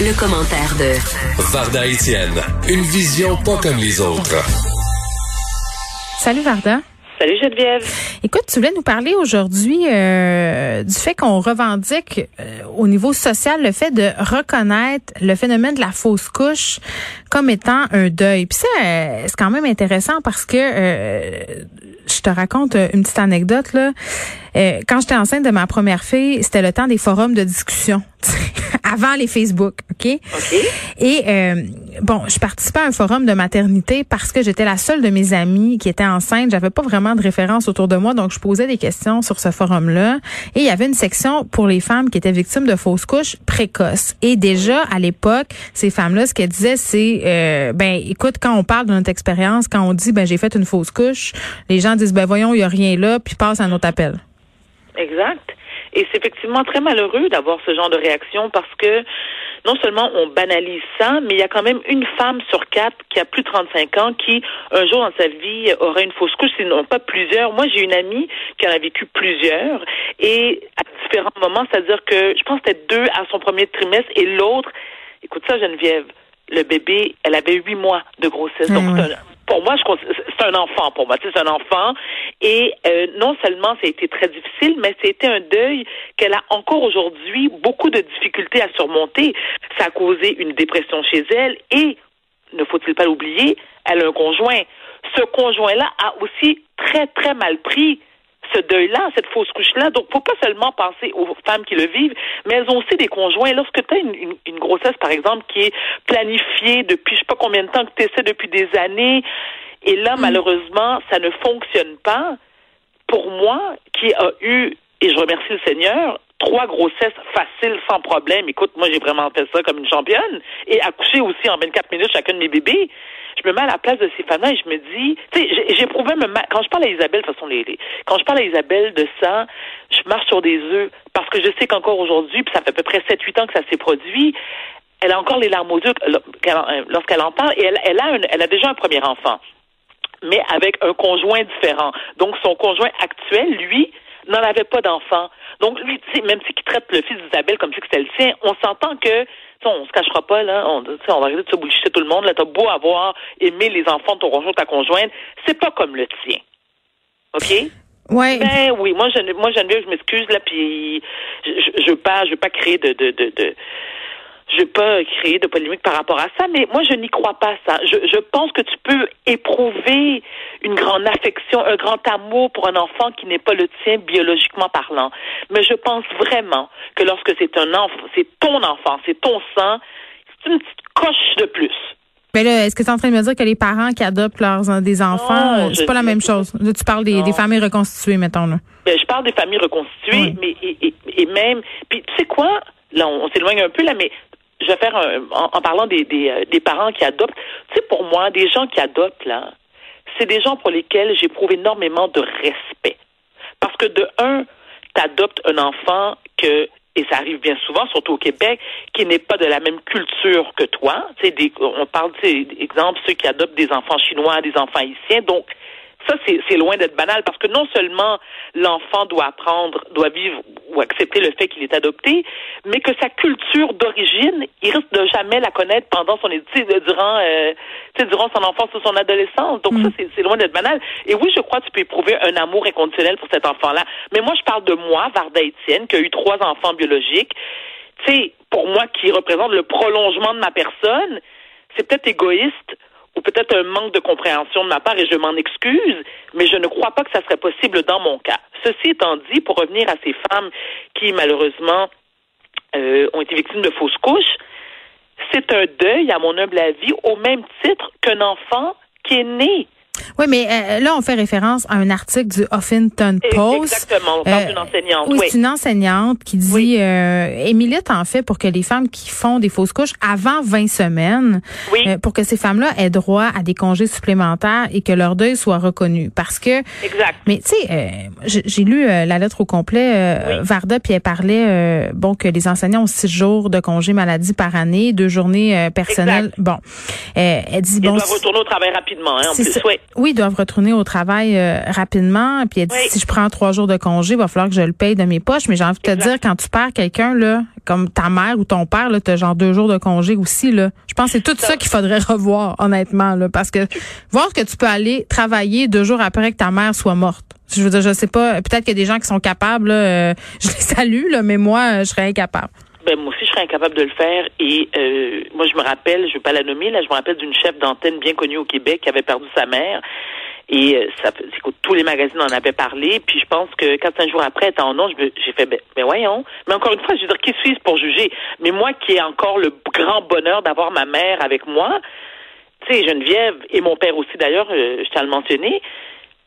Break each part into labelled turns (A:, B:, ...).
A: Le commentaire de
B: Varda Etienne, une vision pas comme les autres.
C: Salut Varda.
D: Salut Geneviève.
C: Écoute, tu voulais nous parler aujourd'hui euh, du fait qu'on revendique euh, au niveau social le fait de reconnaître le phénomène de la fausse couche comme étant un deuil. Puis ça, euh, c'est quand même intéressant parce que je te raconte une petite anecdote là. Quand j'étais enceinte de ma première fille, c'était le temps des forums de discussion. avant les Facebook, OK?
D: OK.
C: Et euh, bon, je participais à un forum de maternité parce que j'étais la seule de mes amies qui était enceinte. J'avais pas vraiment de référence autour de moi, donc je posais des questions sur ce forum-là. Et il y avait une section pour les femmes qui étaient victimes de fausses couches précoces. Et déjà à l'époque, ces femmes-là, ce qu'elles disaient, c'est euh, ben écoute, quand on parle de notre expérience, quand on dit ben j'ai fait une fausse couche, les gens disent ben voyons, il y a rien là, puis passent à un autre appel.
D: Exact. Et c'est effectivement très malheureux d'avoir ce genre de réaction parce que non seulement on banalise ça, mais il y a quand même une femme sur quatre qui a plus de 35 ans qui, un jour dans sa vie, aurait une fausse couche, sinon pas plusieurs. Moi, j'ai une amie qui en a vécu plusieurs et à différents moments, c'est-à-dire que je pense que c'était deux à son premier trimestre et l'autre, écoute ça Geneviève, le bébé, elle avait huit mois de grossesse. Donc, pour moi, c'est un enfant pour moi. C'est un enfant. Et euh, non seulement ça a été très difficile, mais c'était un deuil qu'elle a encore aujourd'hui beaucoup de difficultés à surmonter. Ça a causé une dépression chez elle et, ne faut-il pas l'oublier, elle a un conjoint. Ce conjoint-là a aussi très, très mal pris ce deuil-là, cette fausse couche-là. Donc, faut pas seulement penser aux femmes qui le vivent, mais elles ont aussi des conjoints. Lorsque tu as une, une, grossesse, par exemple, qui est planifiée depuis je sais pas combien de temps, que tu essaies depuis des années, et là, mm. malheureusement, ça ne fonctionne pas. Pour moi, qui a eu, et je remercie le Seigneur, trois grossesses faciles, sans problème. Écoute, moi, j'ai vraiment fait ça comme une championne. Et accoucher aussi en 24 minutes chacun de mes bébés je me mets à la place de ces et je me dis, tu sais, j'éprouvais me quand je parle à Isabelle, de toute façon, les, quand je parle à Isabelle de ça, je marche sur des œufs parce que je sais qu'encore aujourd'hui, puis ça fait à peu près 7-8 ans que ça s'est produit, elle a encore les larmes aux yeux lorsqu'elle en parle et elle, elle, a elle a déjà un premier enfant, mais avec un conjoint différent. Donc, son conjoint actuel, lui, n'en avait pas d'enfant. Donc, lui, même s'il traite le fils d'Isabelle comme si c'était le sien, on s'entend que on se cachera pas, là, on, on va arrêter de se bullshiter tout le monde, là, t'as beau avoir aimé les enfants de ton conjoint, ta conjointe, c'est pas comme le tien. OK?
C: Ouais.
D: Ben oui, moi je moi Geneviève, je m'excuse là, puis je, je, je veux pas je veux pas créer de de, de, de je veux pas créer de polémique par rapport à ça, mais moi, je n'y crois pas ça. Je, je pense que tu peux éprouver une grande affection, un grand amour pour un enfant qui n'est pas le tien biologiquement parlant. Mais je pense vraiment que lorsque c'est un enfant, c'est ton enfant, c'est ton sang, c'est une petite coche de plus.
C: Mais là, est-ce que tu es en train de me dire que les parents qui adoptent leurs des enfants, euh, c'est pas la même chose? Là, tu parles des, des, familles reconstituées, mettons là.
D: Ben, je parle des familles reconstituées, mais et, et, même. Puis tu sais quoi? Là, on s'éloigne un peu là, mais je vais faire un, en, parlant des, des, euh, des, parents qui adoptent. Tu sais, pour moi, des gens qui adoptent, là, c'est des gens pour lesquels j'éprouve énormément de respect. Parce que de un, tu adoptes un enfant que, et ça arrive bien souvent, surtout au Québec, qui n'est pas de la même culture que toi. Tu sais, des, on parle, exemple, ceux qui adoptent des enfants chinois, des enfants haïtiens. Donc, ça, c'est loin d'être banal parce que non seulement l'enfant doit apprendre, doit vivre ou accepter le fait qu'il est adopté, mais que sa culture d'origine, il risque de jamais la connaître pendant son durant euh, durant son enfance ou son adolescence. Donc ça, mm. c'est loin d'être banal. Et oui, je crois que tu peux éprouver un amour inconditionnel pour cet enfant-là. Mais moi, je parle de moi, Varda Étienne, qui a eu trois enfants biologiques. Tu sais, pour moi, qui représente le prolongement de ma personne, c'est peut-être égoïste ou peut-être un manque de compréhension de ma part et je m'en excuse, mais je ne crois pas que ça serait possible dans mon cas. Ceci étant dit, pour revenir à ces femmes qui malheureusement euh, ont été victimes de fausses couches, c'est un deuil, à mon humble avis, au même titre qu'un enfant qui est né
C: oui, mais euh, là, on fait référence à un article du Huffington Post.
D: Exactement, on parle d'une enseignante.
C: Oui, c'est une enseignante qui dit, oui. euh, et milite en fait pour que les femmes qui font des fausses couches avant 20 semaines,
D: oui.
C: euh, pour que ces femmes-là aient droit à des congés supplémentaires et que leur deuil soit reconnu. Parce que...
D: Exact.
C: Mais tu sais, euh, j'ai lu la lettre au complet, oui. Varda, puis elle parlait, bon, que les enseignants ont six jours de congés maladie par année, deux journées personnelles.
D: Exact.
C: Bon, elle dit...
D: Ils
C: bon,
D: doivent retourner au travail rapidement, hein, en plus, oui.
C: Oui, ils doivent retourner au travail euh, rapidement. Puis elle dit, si je prends trois jours de congé, il va falloir que je le paye de mes poches. Mais j'ai envie de te dire, quand tu perds quelqu'un, là, comme ta mère ou ton père, tu as genre deux jours de congé aussi. Là. Je pense que c'est tout ça, qu'il faudrait revoir, honnêtement. Là, parce que voir que tu peux aller travailler deux jours après que ta mère soit morte. Je veux dire, je sais pas, peut-être qu'il y a des gens qui sont capables, euh, je les salue, là, mais moi, je serais incapable.
D: Ben, moi aussi, je serais incapable de le faire. Et euh, moi, je me rappelle, je ne vais pas la nommer, là, je me rappelle d'une chef d'antenne bien connue au Québec qui avait perdu sa mère. Et euh, ça, tous les magazines en avaient parlé. Puis je pense que quatre, cinq jours après, étant nom, j'ai fait, ben, ben, voyons. Mais encore une fois, je veux dire, qui suis-je pour juger? Mais moi qui ai encore le grand bonheur d'avoir ma mère avec moi, tu sais, Geneviève et mon père aussi d'ailleurs, euh, je tiens à le mentionner,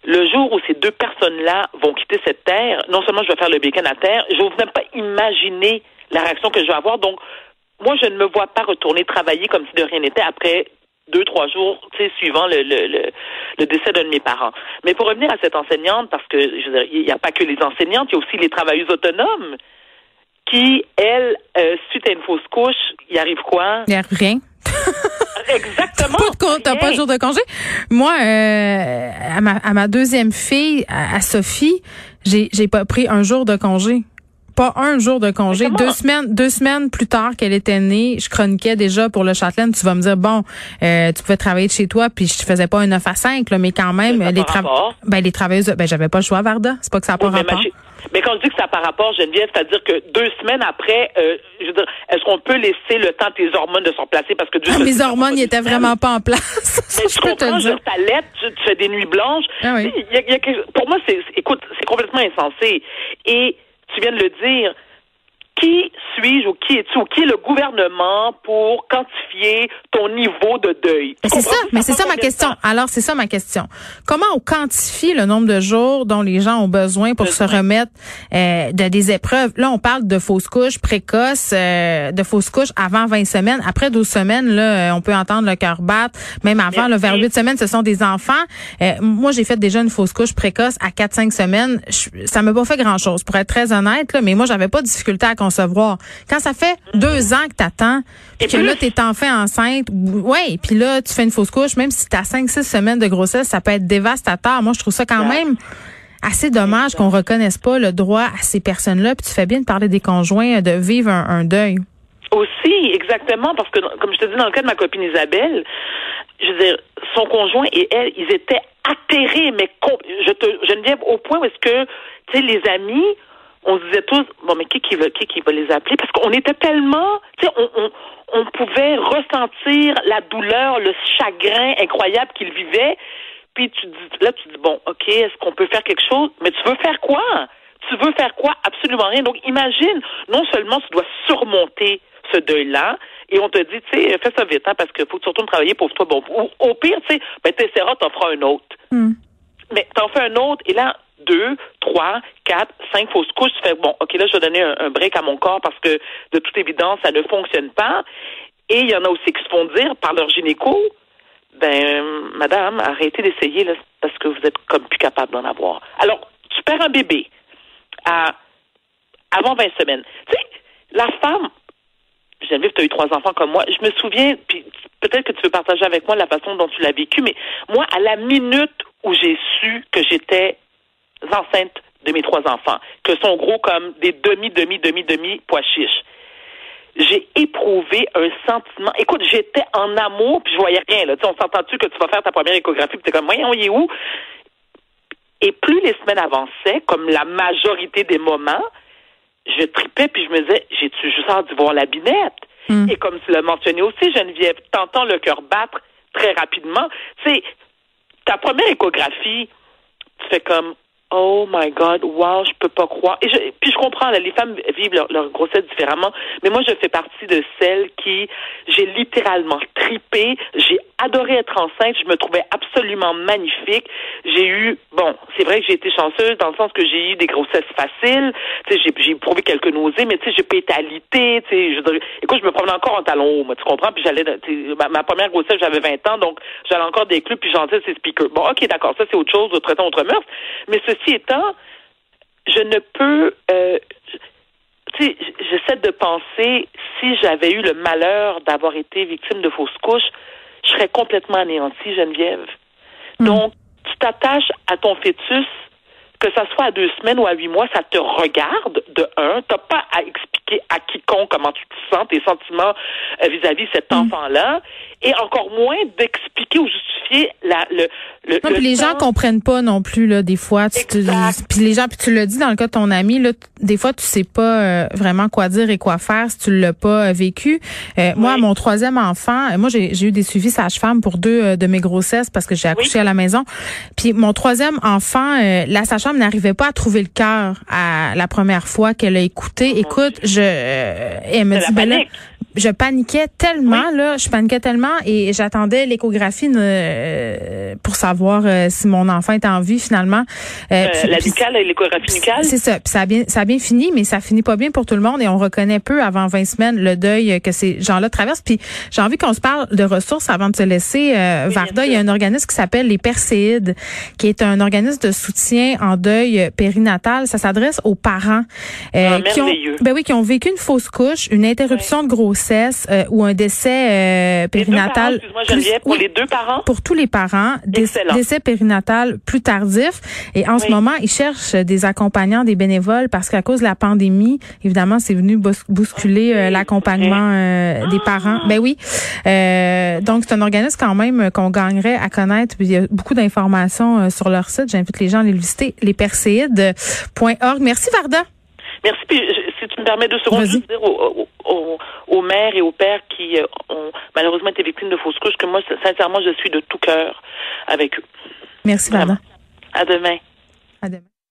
D: le jour où ces deux personnes-là vont quitter cette terre, non seulement je vais faire le bacon à terre, je n'ose même pas imaginer la réaction que je vais avoir. Donc, moi, je ne me vois pas retourner travailler comme si de rien n'était après deux, trois jours, tu sais, suivant le, le, le, décès d'un de mes parents. Mais pour revenir à cette enseignante, parce que je veux dire, il n'y a pas que les enseignantes, il y a aussi les travailleuses autonomes qui, elles, euh, suite à une fausse couche, il arrive quoi?
C: Il n'y a rien.
D: Exactement.
C: T'as pas de jour de congé? Moi, euh, à, ma, à ma deuxième fille, à, à Sophie, j'ai j'ai pas pris un jour de congé pas un jour de congé. Deux semaines, deux semaines plus tard qu'elle était née, je chroniquais déjà pour le Châtelaine. Tu vas me dire, bon, euh, tu pouvais travailler de chez toi, puis je te faisais pas un 9 à 5, là, mais quand même, les, ben, les travailleuses, ben, j'avais pas le choix, Varda. C'est pas que ça n'a pas rapport.
D: Mais quand je dis que ça n'a pas rapport, Geneviève, c'est-à-dire que deux semaines après, euh, je veux dire, est-ce qu'on peut laisser le temps tes hormones de se replacer parce que
C: ah, mes hormones n'étaient vraiment pas en place.
D: Mais je comprends, je ta lettre, tu, fais des nuits blanches. Ah oui. y a, y a, pour moi, c'est, écoute, c'est complètement insensé. Et tu viens de le dire, qui suis-je ou qui es-tu ou qui est le gouvernement pour quantifier ton niveau de deuil?
C: C'est ça, mais c'est ça ma question. Alors, c'est ça ma question. Comment on quantifie le nombre de jours dont les gens ont besoin pour se remettre euh, de des épreuves? Là, on parle de fausses couches précoces, euh, de fausses couches avant 20 semaines. Après 12 semaines, là, euh, on peut entendre le cœur battre. Même avant, le vers 8 semaines, ce sont des enfants. moi, j'ai fait déjà une fausse couche précoce à 4-5 semaines. ça m'a pas fait grand-chose, pour être très honnête, là, mais moi, j'avais pas de difficulté à concevoir. Quand ça fait deux ans que t'attends, puis que là, t'es enfin enceinte, ouais, puis là, tu fais une fausse couche, même si t'as cinq, six semaines de grossesse, ça peut être dévastateur. Moi, je trouve ça quand même assez dommage qu'on reconnaisse pas le droit à ces personnes-là. Puis tu fais bien de parler des conjoints, de vivre un, deuil.
D: Aussi, exactement, parce que, comme je te dis, dans le cas de ma copine Isabelle, je veux dire, son conjoint et elle, ils étaient atterrés, mais je te, Geneviève, au point où est-ce que, tu sais, les amis on se disait tous, bon, mais qui qui va, qui, qui va les appeler? Parce qu'on était tellement, tu sais, on, on, on, pouvait ressentir la douleur, le chagrin incroyable qu'ils vivaient. Puis tu dis, là, tu dis, bon, OK, est-ce qu'on peut faire quelque chose? Mais tu veux faire quoi? Tu veux faire quoi? Absolument rien. Donc, imagine, non seulement tu dois surmonter ce deuil-là, et on te dit, tu sais, fais ça vite, hein, parce qu'il faut que tu retournes travailler pour toi. Bon, au, pire, tu sais, ben, t'essaieras, t'en feras un autre. Hmm. Mais t'en fais un autre, et là, deux, trois, quatre, cinq fausses couches, tu fais bon, ok, là, je vais donner un, break à mon corps parce que de toute évidence, ça ne fonctionne pas. Et il y en a aussi qui se font dire par leur gynéco, ben, madame, arrêtez d'essayer là, parce que vous êtes comme plus capable d'en avoir. Alors, tu perds un bébé à avant 20 semaines. Tu sais, la femme, Geneviève, tu as eu trois enfants comme moi. Je me souviens, puis peut-être que tu veux partager avec moi la façon dont tu l'as vécu, mais moi, à la minute où j'ai su que j'étais enceintes de mes trois enfants, que sont gros comme des demi, demi, demi, demi pois chiches. J'ai éprouvé un sentiment. Écoute, j'étais en amour, puis je voyais rien. Là. on s'entend-tu que tu vas faire ta première échographie, puis t'es comme, voyons, il est où? Et plus les semaines avançaient, comme la majorité des moments, je tripais, puis je me disais, j'ai-tu juste hâte de voir la binette? Hmm. Et comme tu l'as mentionné aussi, Geneviève, t'entends le cœur battre très rapidement. C'est ta première échographie, tu fais comme, Oh my God, wow, je peux pas croire. Et je, puis je comprends, les femmes vivent leur, leur, grossesse différemment, mais moi je fais partie de celles qui, j'ai littéralement tripé, j'ai adoré être enceinte, je me trouvais absolument magnifique. J'ai eu, bon, c'est vrai que j'ai été chanceuse dans le sens que j'ai eu des grossesses faciles, tu sais, j'ai, prouvé quelques nausées, mais tu sais, j'ai alitée, tu sais, je, écoute, je me promenais encore en talons hauts, moi, tu comprends, puis j'allais, ma, ma, première grossesse, j'avais 20 ans, donc j'allais encore des clubs, puis j'entendais ces speakers. Bon, ok, d'accord, ça c'est autre chose, traitant autre mœurs, mais ceci étant, je ne peux, euh, tu sais, j'essaie de penser si j'avais eu le malheur d'avoir été victime de fausses couches, je serais complètement anéantie, Geneviève. Hmm. Donc, tu t'attaches à ton fœtus que ça soit à deux semaines ou à huit mois, ça te regarde de un. T'as pas à expliquer à quiconque comment tu te sens, tes sentiments euh, vis-à-vis de cet mm. enfant-là, et encore moins d'expliquer ou justifier la, le, le,
C: non, puis les gens comprennent pas non plus là des fois. Tu puis les gens, puis tu le dis dans le cas de ton ami là, des fois tu sais pas euh, vraiment quoi dire et quoi faire si tu l'as pas euh, vécu. Moi, mon troisième enfant, moi j'ai eu des suivis sage-femme pour deux de mes grossesses parce que j'ai accouché à la maison. Puis mon troisième enfant, la n'arrivait pas à trouver le cœur à la première fois qu'elle a écouté. Oh Écoute, je, elle me dit, ben je paniquais tellement là, je paniquais tellement et j'attendais l'échographie euh, pour savoir euh, si mon enfant était en vie finalement.
D: Euh, la nucale, l'échographie nucale.
C: C'est ça. Puis ça a bien, ça a bien fini, mais ça finit pas bien pour tout le monde et on reconnaît peu avant 20 semaines le deuil que ces gens-là traversent. Puis j'ai envie qu'on se parle de ressources avant de se laisser. Varda, il y a un organisme qui s'appelle les Perséides, qui est un organisme de soutien en deuil périnatal. Ça s'adresse aux parents
D: ah, qui
C: ont, ben oui, qui ont vécu une fausse couche, une interruption de grossesse euh, ou un décès euh, périnatal.
D: pour les deux parents?
C: Pour tous les parents, décès périnatal plus tardif. Et en ce moment, ils cherchent des accompagnants, des bénévoles, parce qu'à cause de la pandémie, évidemment, c'est venu bousculer euh, l'accompagnement des parents. Ben oui. donc, c'est un organisme quand même qu'on gagnerait à connaître. Il y a beaucoup d'informations sur leur site. J'invite les gens à les visiter, lesperséides.org. Merci, Varda.
D: Merci. Puis, si tu me permets deux secondes, juste dire aux, mères et aux pères qui euh, ont malheureusement été victimes de fausses couches que moi, sincèrement, je suis de tout cœur avec eux.
C: Merci, Varda.
D: À demain.
C: À demain.